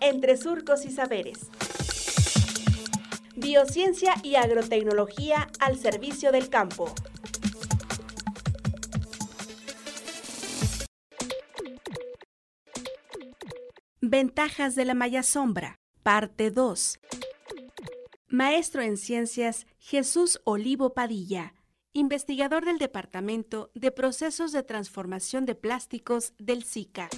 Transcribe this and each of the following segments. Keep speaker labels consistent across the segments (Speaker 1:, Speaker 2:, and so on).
Speaker 1: entre surcos y saberes. Biociencia y agrotecnología al servicio del campo. Ventajas de la malla sombra, parte 2. Maestro en Ciencias Jesús Olivo Padilla, investigador del Departamento de Procesos de Transformación de Plásticos del SICA.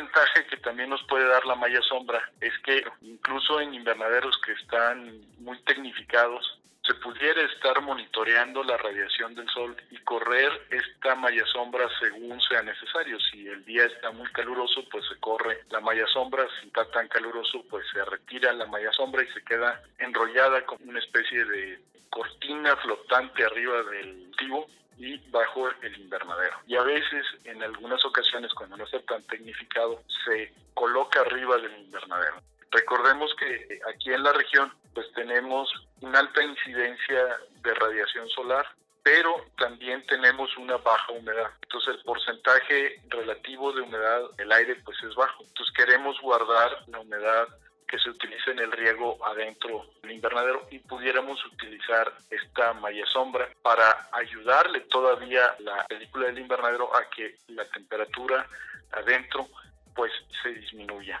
Speaker 2: Ventaja que también nos puede dar la malla sombra es que incluso en invernaderos que están muy tecnificados, se pudiera estar monitoreando la radiación del sol y correr esta malla sombra según sea necesario. Si el día está muy caluroso, pues se corre la malla sombra. Si está tan caluroso, pues se retira la malla sombra y se queda enrollada como una especie de cortina flotante arriba del cultivo y bajo el invernadero. Y a veces, en algunas ocasiones, cuando no está tan tecnificado, se coloca arriba del invernadero. Recordemos que aquí en la región pues tenemos una alta incidencia de radiación solar, pero también tenemos una baja humedad. Entonces el porcentaje relativo de humedad del aire pues es bajo. Entonces queremos guardar la humedad que se utiliza en el riego adentro del invernadero y pudiéramos utilizar esta malla sombra para ayudarle todavía la película del invernadero a que la temperatura adentro pues se disminuya.